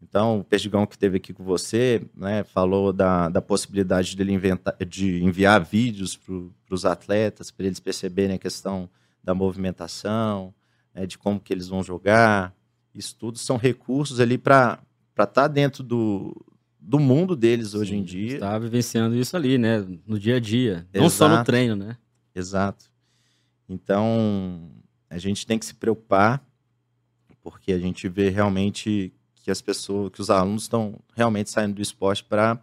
Então, o Perdigão que esteve aqui com você né, falou da, da possibilidade dele inventar, de enviar vídeos para os atletas, para eles perceberem a questão da movimentação, né, de como que eles vão jogar. Isso tudo são recursos ali para estar tá dentro do, do mundo deles hoje Sim, em dia. Está vivenciando isso ali, né? No dia a dia. Exato. Não só no treino, né? Exato. Então, a gente tem que se preocupar, porque a gente vê realmente que as pessoas, que os alunos estão realmente saindo do esporte para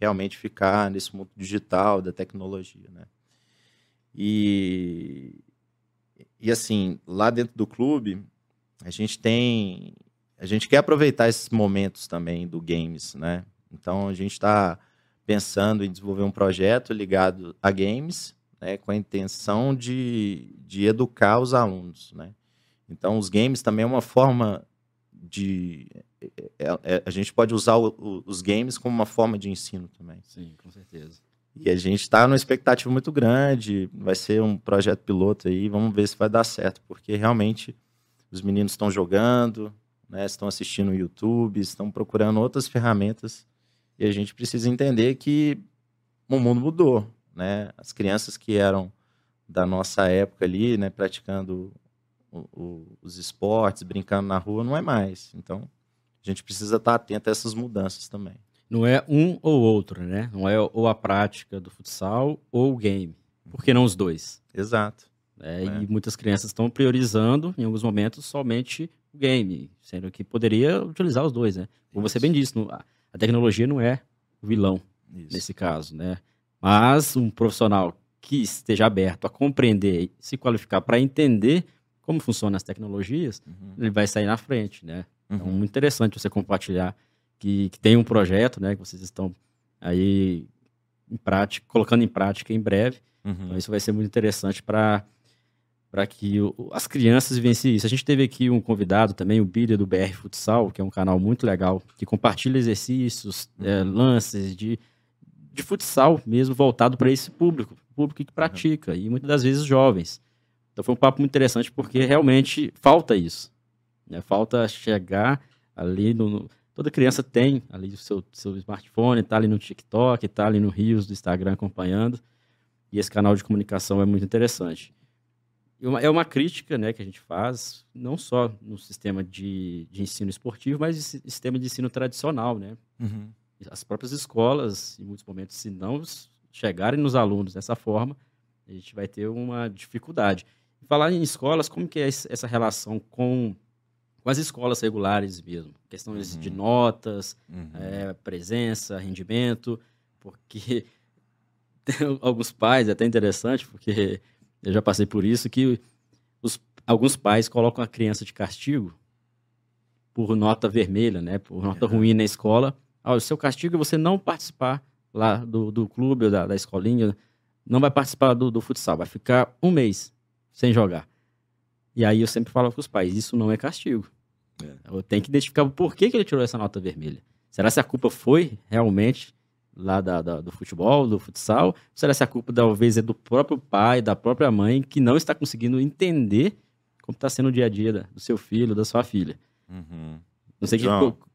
realmente ficar nesse mundo digital, da tecnologia, né? E, e assim, lá dentro do clube, a gente tem, a gente quer aproveitar esses momentos também do games, né? Então a gente está pensando em desenvolver um projeto ligado a games né, com a intenção de, de educar os alunos. Né? Então, os games também é uma forma de. é, é, a gente pode usar o, o, os games como uma forma de ensino também. Sim, com certeza. E a gente está numa expectativa muito grande, vai ser um projeto piloto aí, vamos ver se vai dar certo, porque realmente os meninos estão jogando, né, estão assistindo o YouTube, estão procurando outras ferramentas e a gente precisa entender que o mundo mudou, né? As crianças que eram da nossa época ali, né, praticando o, o, os esportes, brincando na rua, não é mais. Então, a gente precisa estar atento a essas mudanças também. Não é um ou outro, né? Não é ou a prática do futsal ou o game. Por que não os dois? Exato. É, é. E muitas crianças estão priorizando, em alguns momentos, somente o game, sendo que poderia utilizar os dois, né? Como Isso. você bem disse, a tecnologia não é o vilão Isso. nesse caso, né? Mas um profissional que esteja aberto a compreender, se qualificar para entender como funcionam as tecnologias, uhum. ele vai sair na frente, né? Então, uhum. Então, muito interessante você compartilhar que, que tem um projeto, né? Que vocês estão aí em prática, colocando em prática em breve. Uhum. Então, isso vai ser muito interessante para para que o, as crianças vivenciem isso. A gente teve aqui um convidado também, o Billy do BR Futsal, que é um canal muito legal, que compartilha exercícios, uhum. é, lances de, de futsal mesmo, voltado para esse público, público que pratica, uhum. e muitas das vezes jovens. Então foi um papo muito interessante, porque realmente falta isso. Né? Falta chegar ali no, Toda criança tem ali o seu, seu smartphone, está ali no TikTok, está ali no Rios do Instagram acompanhando. E esse canal de comunicação é muito interessante. Uma, é uma crítica né, que a gente faz, não só no sistema de, de ensino esportivo, mas no sistema de ensino tradicional. Né? Uhum. As próprias escolas, em muitos momentos, se não chegarem nos alunos dessa forma, a gente vai ter uma dificuldade. Falar em escolas, como que é essa relação com com as escolas regulares mesmo. Questões uhum. de notas, uhum. é, presença, rendimento, porque tem alguns pais, é até interessante, porque eu já passei por isso, que os, alguns pais colocam a criança de castigo por nota vermelha, né? Por nota ruim na escola. Ah, o seu castigo é você não participar lá do, do clube ou da, da escolinha, não vai participar do, do futsal, vai ficar um mês sem jogar. E aí eu sempre falo com os pais, isso não é castigo. É. Eu tenho que identificar por que, que ele tirou essa nota vermelha. Será se a culpa foi realmente lá da, da, do futebol, do futsal? Ou será se a culpa talvez é do próprio pai, da própria mãe, que não está conseguindo entender como está sendo o dia a dia do seu filho, da sua filha? Uhum. Não sei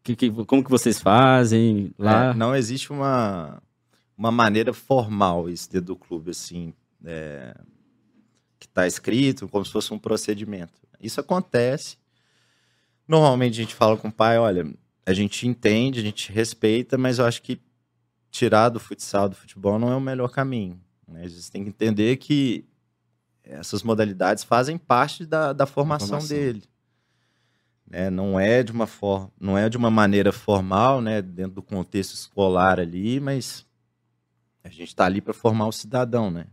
que, que, como que vocês fazem lá. É, não existe uma, uma maneira formal isso do clube, assim, é, que está escrito como se fosse um procedimento. Isso acontece Normalmente a gente fala com o pai, olha, a gente entende, a gente respeita, mas eu acho que tirar do futsal, do futebol, não é o melhor caminho. Né? A gente tem que entender que essas modalidades fazem parte da, da formação, formação. dele. Né? Não é de uma não é de uma maneira formal, né? dentro do contexto escolar ali, mas a gente está ali para formar o cidadão, né?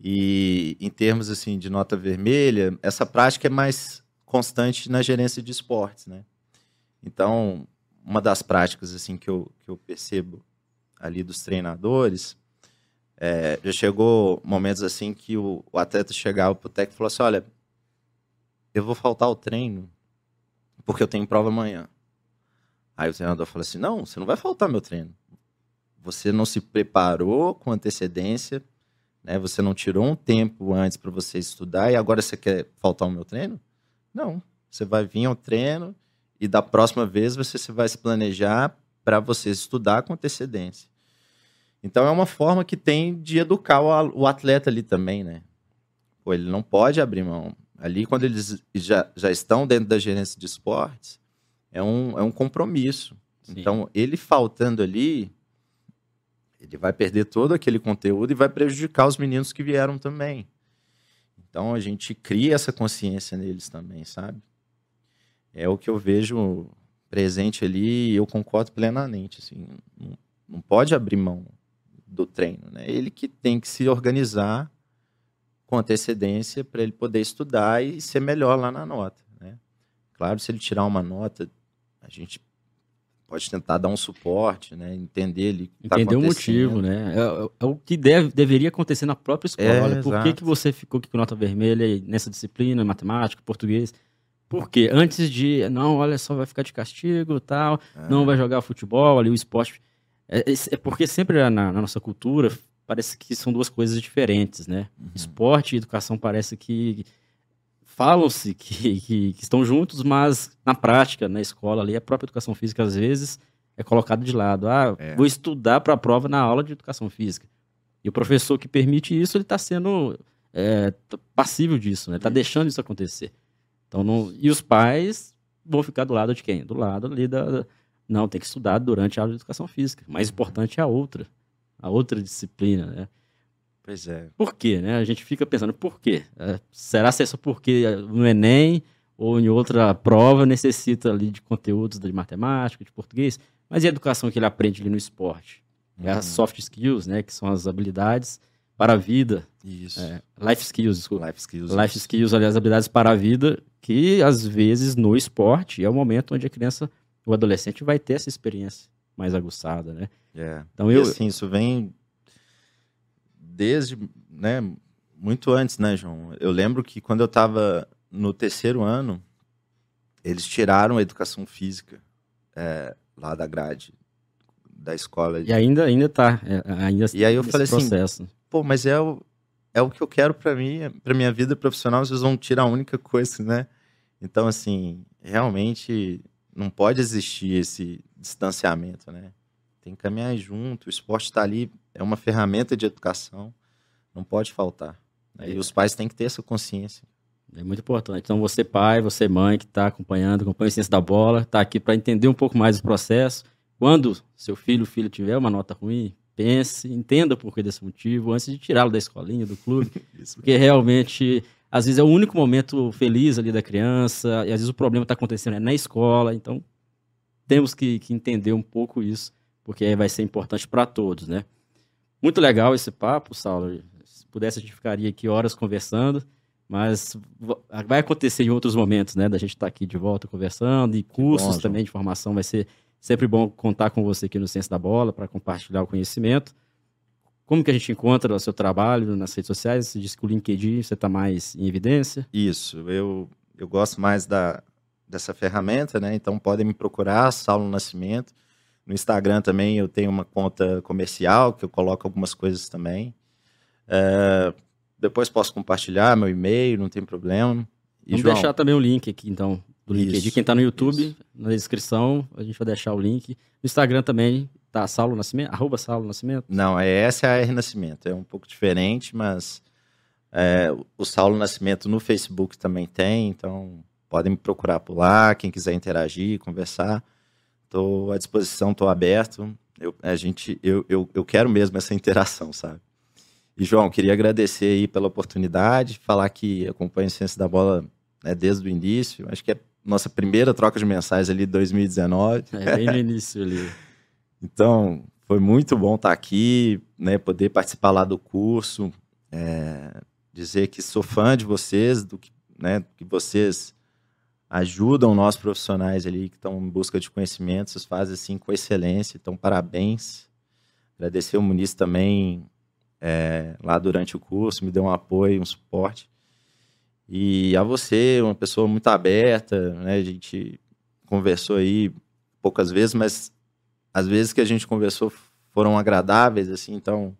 E em termos assim de nota vermelha, essa prática é mais constante na gerência de esportes, né? Então, uma das práticas assim que eu, que eu percebo ali dos treinadores, é, já chegou momentos assim que o, o atleta chegava pro técnico e falou assim, olha, eu vou faltar o treino porque eu tenho prova amanhã. Aí o treinador falou assim, não, você não vai faltar meu treino. Você não se preparou com antecedência, né? Você não tirou um tempo antes para você estudar e agora você quer faltar o meu treino? Não. Você vai vir ao treino e da próxima vez você vai se planejar para você estudar com antecedência. Então é uma forma que tem de educar o atleta ali também, né? Pô, ele não pode abrir mão. Ali, quando eles já, já estão dentro da gerência de esportes, é um, é um compromisso. Sim. Então, ele faltando ali, ele vai perder todo aquele conteúdo e vai prejudicar os meninos que vieram também. Então a gente cria essa consciência neles também, sabe? É o que eu vejo presente ali e eu concordo plenamente. Assim, não, não pode abrir mão do treino, né? Ele que tem que se organizar com antecedência para ele poder estudar e ser melhor lá na nota, né? Claro, se ele tirar uma nota, a gente pode tentar dar um suporte, né? Entender ele. Tá Entender o motivo, né? É, é, é, o que deve, deveria acontecer na própria escola. É, Olha, por que, que você ficou aqui com nota vermelha nessa disciplina, matemática, português? Porque antes de, não, olha só, vai ficar de castigo tal, é. não vai jogar futebol, ali o esporte. É, é, é porque sempre na, na, nossa cultura parece que são duas coisas diferentes, né? Uhum. Esporte e educação parece que falam-se que, que, que, estão juntos, mas na prática, na escola ali, a própria educação física às vezes é colocada de lado. Ah, é. vou estudar para a prova na aula de educação física. E o professor que permite isso, ele está sendo é, passível disso, né? Está deixando isso acontecer. Então, não... E os pais vão ficar do lado de quem? Do lado ali da. Não, tem que estudar durante a aula de educação física. Mais uhum. importante é a outra. A outra disciplina, né? Pois é. Por quê, né? A gente fica pensando, por quê? É, será se é só porque no Enem ou em outra prova necessita ali de conteúdos de matemática, de português? Mas e a educação que ele aprende ali no esporte? É as uhum. soft skills, né? Que são as habilidades para a vida. Isso. É, life skills, desculpa. Life skills. Life skills, aliás, habilidades para a vida, que às vezes no esporte é o momento onde a criança, o adolescente vai ter essa experiência mais aguçada, né? É. Então eu... E assim, isso vem desde, né, muito antes, né, João? Eu lembro que quando eu estava no terceiro ano, eles tiraram a educação física é, lá da grade da escola. E ainda ainda tá, é, ainda E aí eu falei assim, processo. assim, pô, mas é o, é o que eu quero para mim, para minha vida profissional, vocês vão tirar a única coisa, né? Então assim, realmente não pode existir esse distanciamento, né? Tem que caminhar junto, o esporte está ali, é uma ferramenta de educação, não pode faltar. Né? E os pais têm que ter essa consciência. É muito importante. Então, você pai, você mãe que está acompanhando, acompanha a ciência da bola, está aqui para entender um pouco mais o processo. Quando seu filho ou filho tiver uma nota ruim, pense, entenda por que desse motivo, antes de tirá-lo da escolinha, do clube. porque realmente, às vezes, é o único momento feliz ali da criança, e às vezes o problema está acontecendo é na escola. Então, temos que, que entender um pouco isso, porque vai ser importante para todos, né? Muito legal esse papo, Saulo. Se pudesse, a gente ficaria aqui horas conversando. Mas vai acontecer em outros momentos, né? Da gente estar tá aqui de volta conversando, e cursos bom, também de formação. Vai ser sempre bom contar com você aqui no Ciência da Bola para compartilhar o conhecimento. Como que a gente encontra o seu trabalho nas redes sociais? Você disse que o LinkedIn você está mais em evidência? Isso, eu, eu gosto mais da, dessa ferramenta, né? Então podem me procurar, Saulo Nascimento. No Instagram também eu tenho uma conta comercial que eu coloco algumas coisas também. É, depois posso compartilhar meu e-mail, não tem problema. E, Vamos João, deixar também o link aqui, então, do isso, LinkedIn. Quem está no YouTube, isso. na descrição, a gente vai deixar o link. No Instagram também, tá Saulo Nascimento, arroba Saulo Nascimento? Não, é SAR Nascimento. É um pouco diferente, mas é, o Saulo Nascimento no Facebook também tem, então podem me procurar por lá, quem quiser interagir, conversar. Estou à disposição, estou aberto. Eu, a gente, eu, eu, eu quero mesmo essa interação, sabe? E, João, queria agradecer aí pela oportunidade, falar que acompanho a Ciência da Bola né, desde o início. Acho que é nossa primeira troca de mensagens ali de 2019. É, bem no início ali. então, foi muito bom estar aqui, né, poder participar lá do curso, é, dizer que sou fã de vocês, do que, né, que vocês ajudam nós profissionais ali que estão em busca de conhecimento, vocês fazem assim com excelência, então parabéns. Agradecer o Muniz também é, lá durante o curso, me deu um apoio, um suporte. E a você, uma pessoa muito aberta, né? A gente conversou aí poucas vezes, mas as vezes que a gente conversou foram agradáveis, assim, então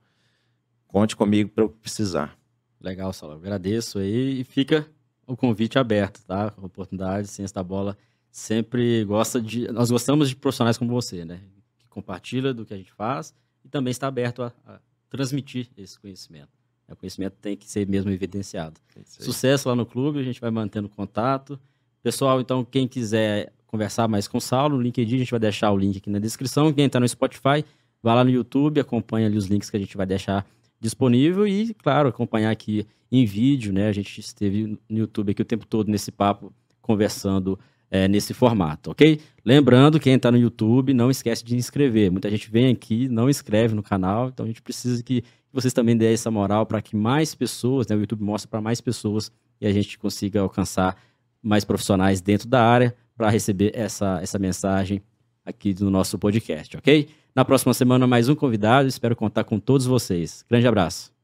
conte comigo para eu precisar. Legal, Saulo. Agradeço aí e fica o convite aberto, tá? A oportunidade, Ciência da Bola sempre gosta de. Nós gostamos de profissionais como você, né? Que compartilha do que a gente faz e também está aberto a, a transmitir esse conhecimento. O conhecimento tem que ser mesmo evidenciado. Sucesso lá no clube, a gente vai mantendo contato. Pessoal, então, quem quiser conversar mais com o Saulo, no LinkedIn, a gente vai deixar o link aqui na descrição. Quem está no Spotify, vai lá no YouTube, acompanha ali os links que a gente vai deixar disponível e, claro, acompanhar aqui em vídeo, né? A gente esteve no YouTube aqui o tempo todo nesse papo, conversando é, nesse formato, ok? Lembrando, quem está no YouTube, não esquece de inscrever. Muita gente vem aqui, não inscreve no canal, então a gente precisa que vocês também deem essa moral para que mais pessoas, né, o YouTube mostre para mais pessoas e a gente consiga alcançar mais profissionais dentro da área para receber essa, essa mensagem aqui do nosso podcast, ok? Na próxima semana, mais um convidado, espero contar com todos vocês. Grande abraço.